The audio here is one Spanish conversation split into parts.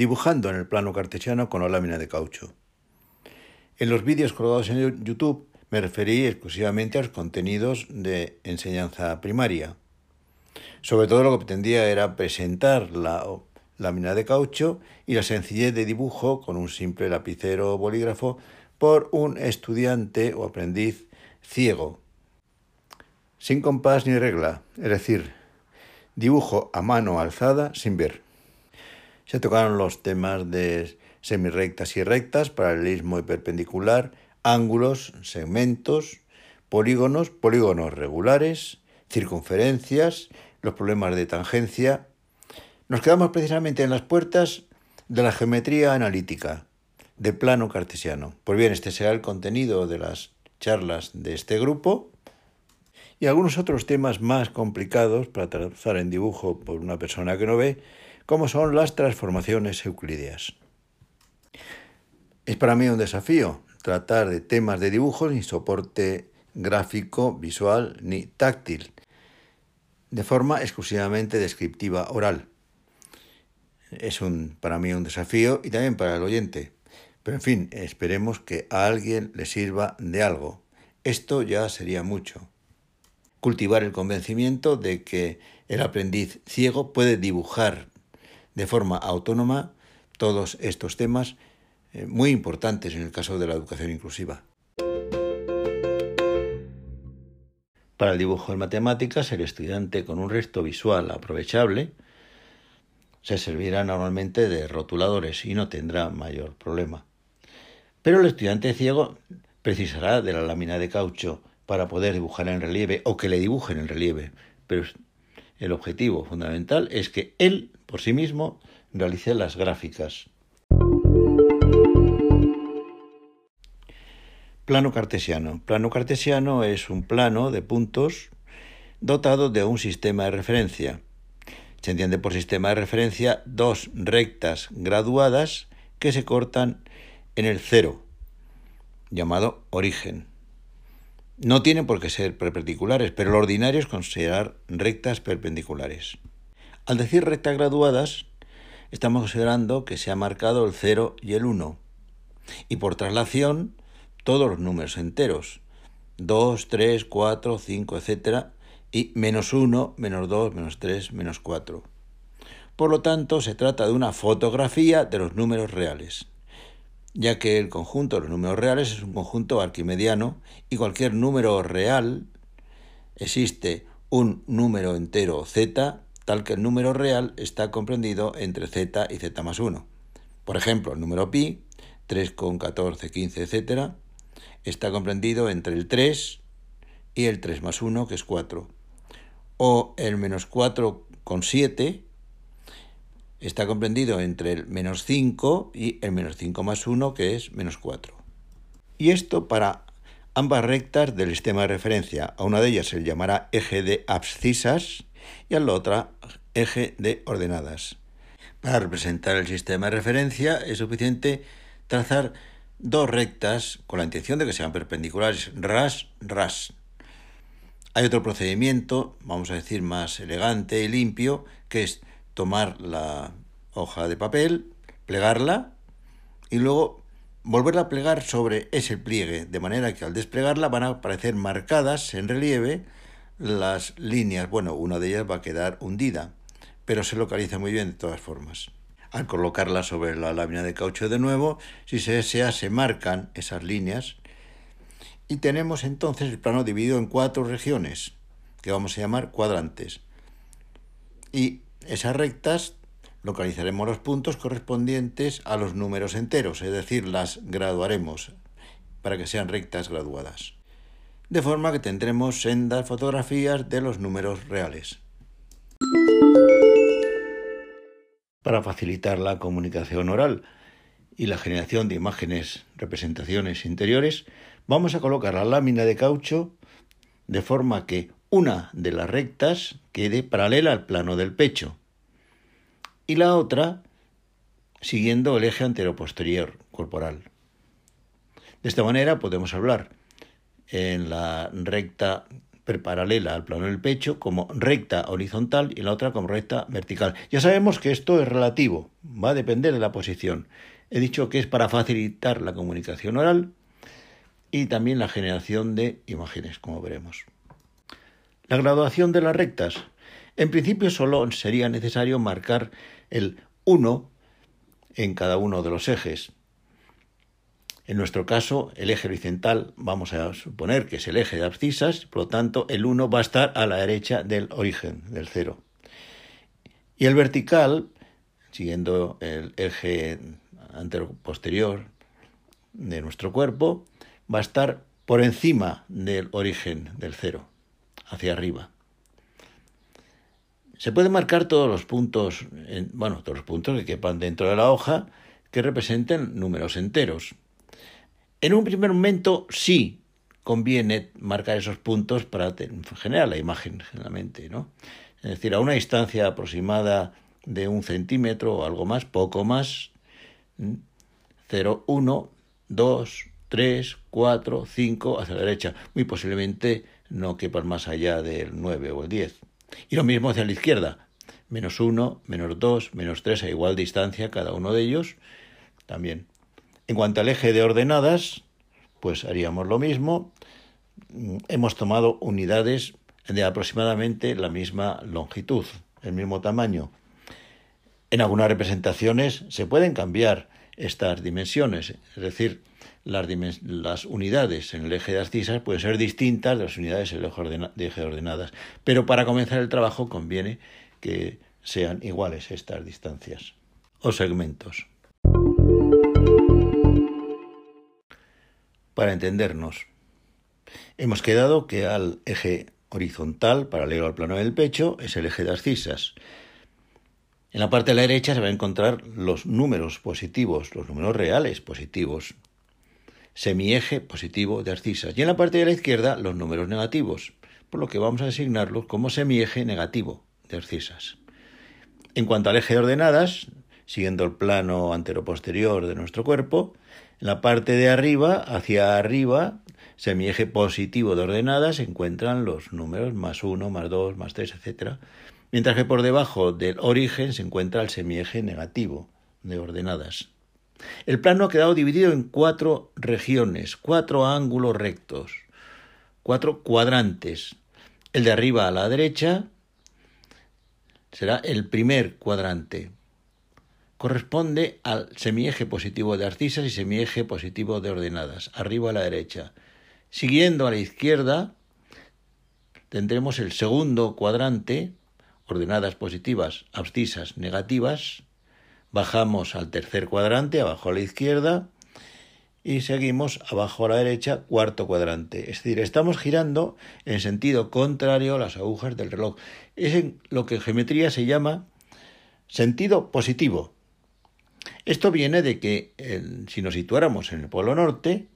dibujando en el plano cartesiano con la lámina de caucho. En los vídeos colgados en YouTube me referí exclusivamente a los contenidos de enseñanza primaria. Sobre todo lo que pretendía era presentar la lámina de caucho y la sencillez de dibujo con un simple lapicero o bolígrafo por un estudiante o aprendiz ciego, sin compás ni regla, es decir, dibujo a mano alzada sin ver. Se tocaron los temas de semirrectas y rectas, paralelismo y perpendicular, ángulos, segmentos, polígonos, polígonos regulares, circunferencias, los problemas de tangencia. Nos quedamos precisamente en las puertas de la geometría analítica, de plano cartesiano. Pues bien, este será el contenido de las charlas de este grupo y algunos otros temas más complicados para trazar en dibujo por una persona que no ve, como son las transformaciones euclideas. Es para mí un desafío tratar de temas de dibujo sin soporte gráfico, visual ni táctil, de forma exclusivamente descriptiva oral. Es un, para mí un desafío y también para el oyente. Pero en fin, esperemos que a alguien le sirva de algo. Esto ya sería mucho. Cultivar el convencimiento de que el aprendiz ciego puede dibujar de forma autónoma todos estos temas eh, muy importantes en el caso de la educación inclusiva. Para el dibujo en matemáticas, el estudiante con un resto visual aprovechable se servirá normalmente de rotuladores y no tendrá mayor problema. Pero el estudiante ciego precisará de la lámina de caucho para poder dibujar en relieve o que le dibujen en relieve. Pero el objetivo fundamental es que él, por sí mismo, realice las gráficas. Plano cartesiano. Plano cartesiano es un plano de puntos dotado de un sistema de referencia. Se entiende por sistema de referencia dos rectas graduadas que se cortan en el cero, llamado origen. No tienen por qué ser perpendiculares, pero lo ordinario es considerar rectas perpendiculares. Al decir rectas graduadas, estamos considerando que se ha marcado el 0 y el 1. Y por traslación, todos los números enteros. 2, 3, 4, 5, etc. Y menos 1, menos 2, menos 3, menos 4. Por lo tanto, se trata de una fotografía de los números reales ya que el conjunto de los números reales es un conjunto arquimediano y cualquier número real existe un número entero z tal que el número real está comprendido entre z y z más 1. Por ejemplo, el número pi, 3,14, 15, etc., está comprendido entre el 3 y el 3 más 1, que es 4. O el menos 4,7 está comprendido entre el menos 5 y el menos 5 más 1, que es menos 4. Y esto para ambas rectas del sistema de referencia. A una de ellas se le llamará eje de abscisas y a la otra eje de ordenadas. Para representar el sistema de referencia es suficiente trazar dos rectas con la intención de que sean perpendiculares, ras, ras. Hay otro procedimiento, vamos a decir, más elegante y limpio, que es tomar la hoja de papel, plegarla y luego volverla a plegar sobre ese pliegue, de manera que al desplegarla van a aparecer marcadas en relieve las líneas. Bueno, una de ellas va a quedar hundida, pero se localiza muy bien de todas formas. Al colocarla sobre la lámina de caucho de nuevo, si se desea, se marcan esas líneas y tenemos entonces el plano dividido en cuatro regiones, que vamos a llamar cuadrantes. Y esas rectas localizaremos los puntos correspondientes a los números enteros, es decir, las graduaremos para que sean rectas graduadas. De forma que tendremos sendas fotografías de los números reales. Para facilitar la comunicación oral y la generación de imágenes, representaciones interiores, vamos a colocar la lámina de caucho de forma que una de las rectas quede paralela al plano del pecho y la otra siguiendo el eje anteroposterior corporal. De esta manera podemos hablar en la recta paralela al plano del pecho como recta horizontal y la otra como recta vertical. Ya sabemos que esto es relativo, va a depender de la posición. He dicho que es para facilitar la comunicación oral y también la generación de imágenes, como veremos. La graduación de las rectas. En principio solo sería necesario marcar el 1 en cada uno de los ejes. En nuestro caso, el eje horizontal vamos a suponer que es el eje de abscisas, por lo tanto, el 1 va a estar a la derecha del origen, del 0. Y el vertical, siguiendo el eje antero-posterior de nuestro cuerpo, va a estar por encima del origen del 0, hacia arriba. Se pueden marcar todos los puntos, bueno, todos los puntos que quepan dentro de la hoja que representen números enteros. En un primer momento sí conviene marcar esos puntos para generar la imagen generalmente, ¿no? Es decir, a una distancia aproximada de un centímetro o algo más, poco más, 0, 1, 2, 3, 4, 5 hacia la derecha. Muy posiblemente no quepan más allá del 9 o el 10. Y lo mismo hacia la izquierda. Menos 1, menos 2, menos 3 a igual distancia cada uno de ellos. También en cuanto al eje de ordenadas, pues haríamos lo mismo. Hemos tomado unidades de aproximadamente la misma longitud, el mismo tamaño. En algunas representaciones se pueden cambiar estas dimensiones, es decir, las, unidades en el eje de abscisas pueden ser distintas de las unidades en el eje, de eje de ordenadas, pero para comenzar el trabajo conviene que sean iguales estas distancias o segmentos. Para entendernos, hemos quedado que al eje horizontal, paralelo al plano del pecho, es el eje de abscisas. En la parte de la derecha se van a encontrar los números positivos, los números reales positivos, semieje positivo de abscisas. Y en la parte de la izquierda los números negativos, por lo que vamos a designarlos como semieje negativo de abscisas. En cuanto al eje de ordenadas, siguiendo el plano antero-posterior de nuestro cuerpo, en la parte de arriba, hacia arriba, semieje positivo de ordenadas, se encuentran los números más 1, más 2, más 3, etc. Mientras que por debajo del origen se encuentra el semieje negativo de ordenadas. El plano ha quedado dividido en cuatro regiones, cuatro ángulos rectos, cuatro cuadrantes. El de arriba a la derecha será el primer cuadrante, corresponde al semieje positivo de arcisas y semieje positivo de ordenadas, arriba a la derecha. Siguiendo a la izquierda, tendremos el segundo cuadrante, ordenadas positivas, abscisas negativas. Bajamos al tercer cuadrante, abajo a la izquierda, y seguimos abajo a la derecha, cuarto cuadrante. Es decir, estamos girando en sentido contrario a las agujas del reloj. Es lo que en geometría se llama sentido positivo. Esto viene de que si nos situáramos en el Polo Norte,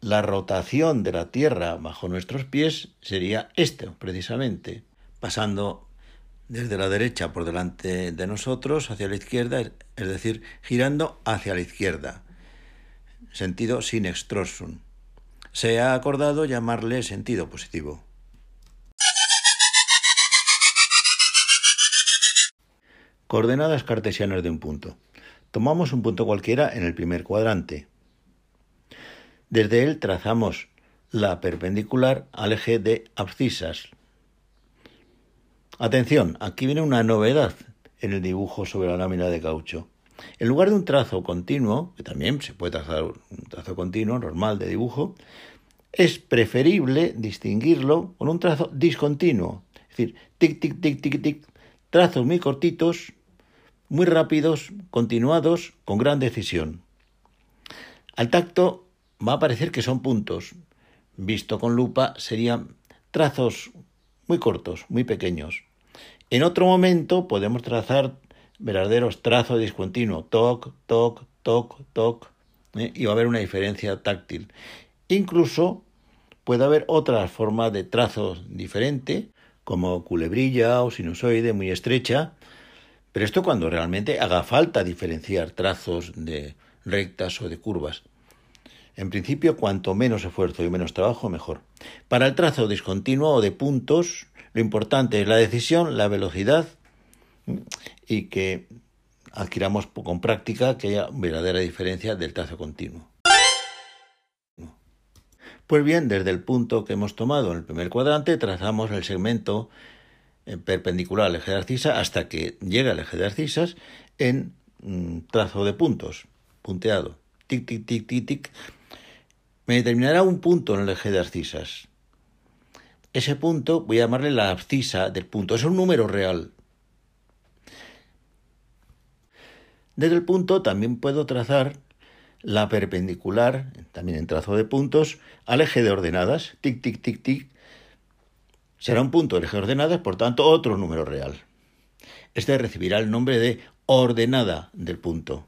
la rotación de la Tierra bajo nuestros pies sería esta, precisamente, pasando desde la derecha por delante de nosotros hacia la izquierda, es decir, girando hacia la izquierda, sentido sin extrosum. Se ha acordado llamarle sentido positivo. Coordenadas cartesianas de un punto. Tomamos un punto cualquiera en el primer cuadrante. Desde él trazamos la perpendicular al eje de abscisas. Atención, aquí viene una novedad en el dibujo sobre la lámina de caucho. En lugar de un trazo continuo, que también se puede trazar un trazo continuo normal de dibujo, es preferible distinguirlo con un trazo discontinuo. Es decir, tic, tic, tic, tic, tic, trazos muy cortitos muy rápidos, continuados, con gran decisión. Al tacto va a parecer que son puntos. Visto con lupa serían trazos muy cortos, muy pequeños. En otro momento podemos trazar verdaderos trazos discontinuos, toc, toc, toc, toc, ¿eh? y va a haber una diferencia táctil. Incluso puede haber otra forma de trazos diferente, como culebrilla o sinusoide muy estrecha, pero esto cuando realmente haga falta diferenciar trazos de rectas o de curvas. En principio, cuanto menos esfuerzo y menos trabajo, mejor. Para el trazo discontinuo o de puntos, lo importante es la decisión, la velocidad y que adquiramos con práctica que haya verdadera diferencia del trazo continuo. Pues bien, desde el punto que hemos tomado en el primer cuadrante, trazamos el segmento eh, perpendicular al eje de arcisa hasta que llega al eje de arcisas en mm, trazo de puntos, punteado. Tic, tic, tic, tic, tic. Me determinará un punto en el eje de arcisas. Ese punto voy a llamarle la abscisa del punto. Es un número real. Desde el punto también puedo trazar la perpendicular, también en trazo de puntos, al eje de ordenadas. Tic, tic, tic, tic. Será un punto del eje de ordenadas, por tanto, otro número real. Este recibirá el nombre de ordenada del punto.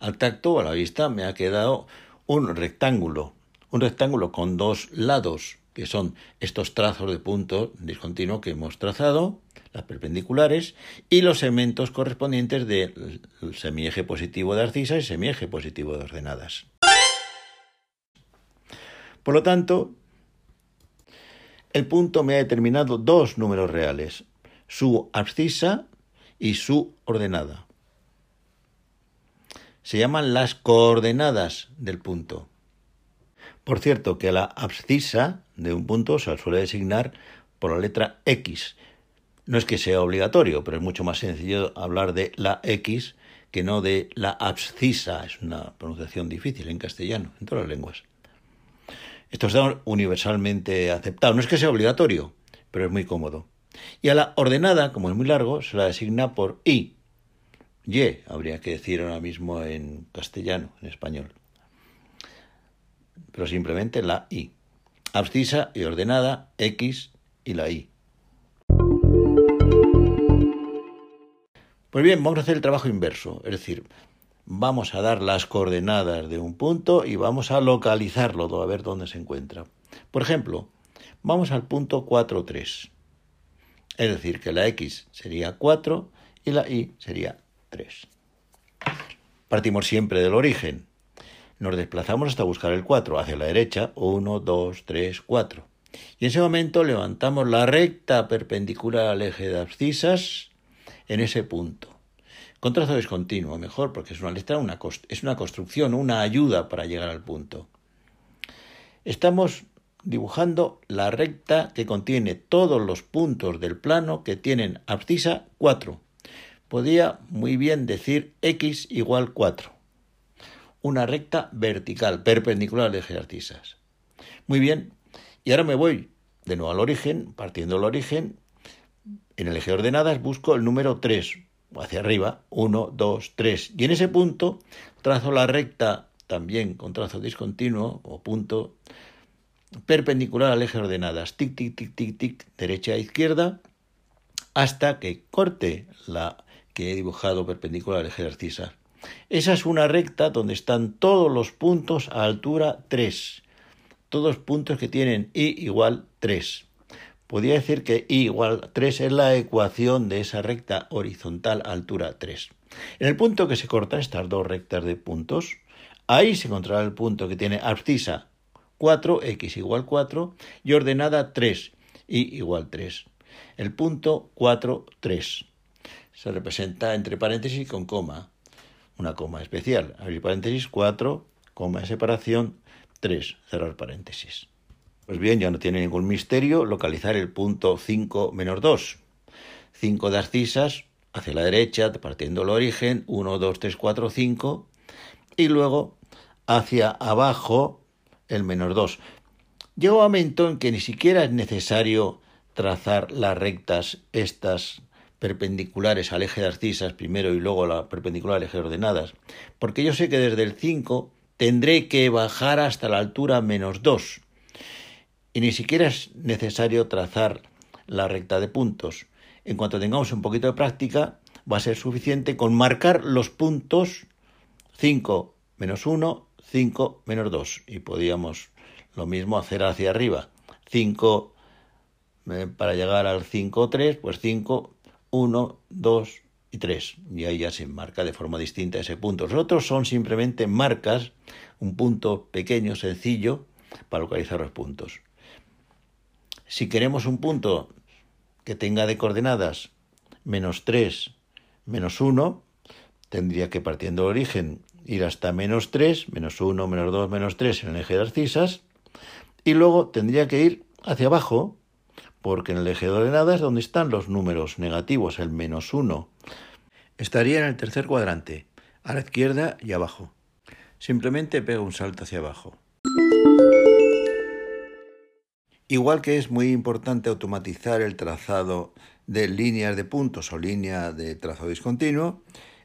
Al tacto o a la vista me ha quedado un rectángulo, un rectángulo con dos lados, que son estos trazos de punto discontinuo que hemos trazado, las perpendiculares, y los segmentos correspondientes del semieje positivo de arcisas y semieje positivo de ordenadas. Por lo tanto, el punto me ha determinado dos números reales, su abscisa y su ordenada. Se llaman las coordenadas del punto. Por cierto, que la abscisa de un punto se suele designar por la letra X. No es que sea obligatorio, pero es mucho más sencillo hablar de la X que no de la abscisa. Es una pronunciación difícil en castellano, en todas las lenguas. Esto está universalmente aceptado. No es que sea obligatorio, pero es muy cómodo. Y a la ordenada, como es muy largo, se la designa por I. Y, habría que decir ahora mismo en castellano, en español pero simplemente la I. Abscisa y ordenada X y la Y. Pues bien, vamos a hacer el trabajo inverso, es decir, vamos a dar las coordenadas de un punto y vamos a localizarlo, a ver dónde se encuentra. Por ejemplo, vamos al punto 4, 3. Es decir, que la X sería 4 y la Y sería 3. Partimos siempre del origen, nos desplazamos hasta buscar el 4, hacia la derecha, 1, 2, 3, 4. Y en ese momento levantamos la recta perpendicular al eje de abscisas en ese punto. Con trazo discontinuo, mejor, porque es una letra, una es una construcción, una ayuda para llegar al punto. Estamos dibujando la recta que contiene todos los puntos del plano que tienen abscisa 4. Podía muy bien decir x igual 4 una recta vertical, perpendicular al eje de arcisas. Muy bien, y ahora me voy de nuevo al origen, partiendo del origen, en el eje de ordenadas busco el número 3, hacia arriba, 1, 2, 3, y en ese punto trazo la recta también con trazo discontinuo o punto perpendicular al eje de ordenadas, tic, tic, tic, tic, tic, derecha a izquierda, hasta que corte la que he dibujado perpendicular al eje de. Esa es una recta donde están todos los puntos a altura 3. Todos puntos que tienen i igual 3. Podría decir que i igual 3 es la ecuación de esa recta horizontal a altura 3. En el punto que se cortan estas dos rectas de puntos, ahí se encontrará el punto que tiene abscisa 4, x igual 4, y ordenada 3, y igual 3. El punto 4, 3. Se representa entre paréntesis con coma una coma especial, abrir paréntesis, 4, coma de separación, 3, cerrar paréntesis. Pues bien, ya no tiene ningún misterio localizar el punto 5 menos 2. 5 de arcisas hacia la derecha, partiendo el origen, 1, 2, 3, 4, 5, y luego hacia abajo el menos 2. Llega un momento en que ni siquiera es necesario trazar las rectas estas perpendiculares al eje de arcisas primero y luego la perpendicular al eje de ordenadas, porque yo sé que desde el 5 tendré que bajar hasta la altura menos 2 y ni siquiera es necesario trazar la recta de puntos. En cuanto tengamos un poquito de práctica, va a ser suficiente con marcar los puntos 5 menos 1, 5 menos 2 y podríamos lo mismo hacer hacia arriba. 5 eh, para llegar al 5, 3, pues 5 1, 2 y 3. Y ahí ya se marca de forma distinta ese punto. Los otros son simplemente marcas, un punto pequeño, sencillo, para localizar los puntos. Si queremos un punto que tenga de coordenadas menos 3, menos 1, tendría que partiendo del origen ir hasta menos 3, menos 1, menos 2, menos 3 en el eje de abscisas, y luego tendría que ir hacia abajo, porque en el eje de ordenadas es donde están los números negativos, el menos 1. Estaría en el tercer cuadrante, a la izquierda y abajo. Simplemente pega un salto hacia abajo. Igual que es muy importante automatizar el trazado de líneas de puntos o línea de trazo discontinuo,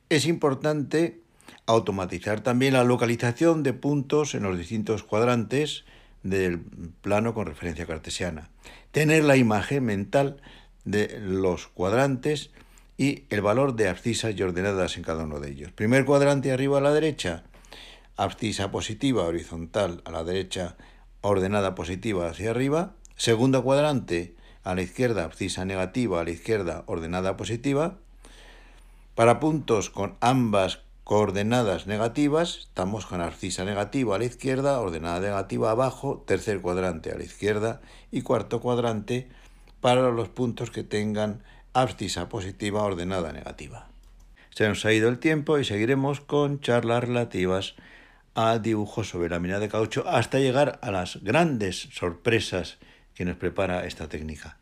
es importante automatizar también la localización de puntos en los distintos cuadrantes del plano con referencia cartesiana. Tener la imagen mental de los cuadrantes y el valor de abscisas y ordenadas en cada uno de ellos. Primer cuadrante arriba a la derecha, abscisa positiva horizontal a la derecha, ordenada positiva hacia arriba. Segundo cuadrante a la izquierda, abscisa negativa a la izquierda, ordenada positiva. Para puntos con ambas coordenadas negativas, estamos con abscisa negativa a la izquierda, ordenada negativa abajo, tercer cuadrante a la izquierda y cuarto cuadrante para los puntos que tengan abscisa positiva ordenada negativa. Se nos ha ido el tiempo y seguiremos con charlas relativas a dibujos sobre lámina de caucho hasta llegar a las grandes sorpresas que nos prepara esta técnica.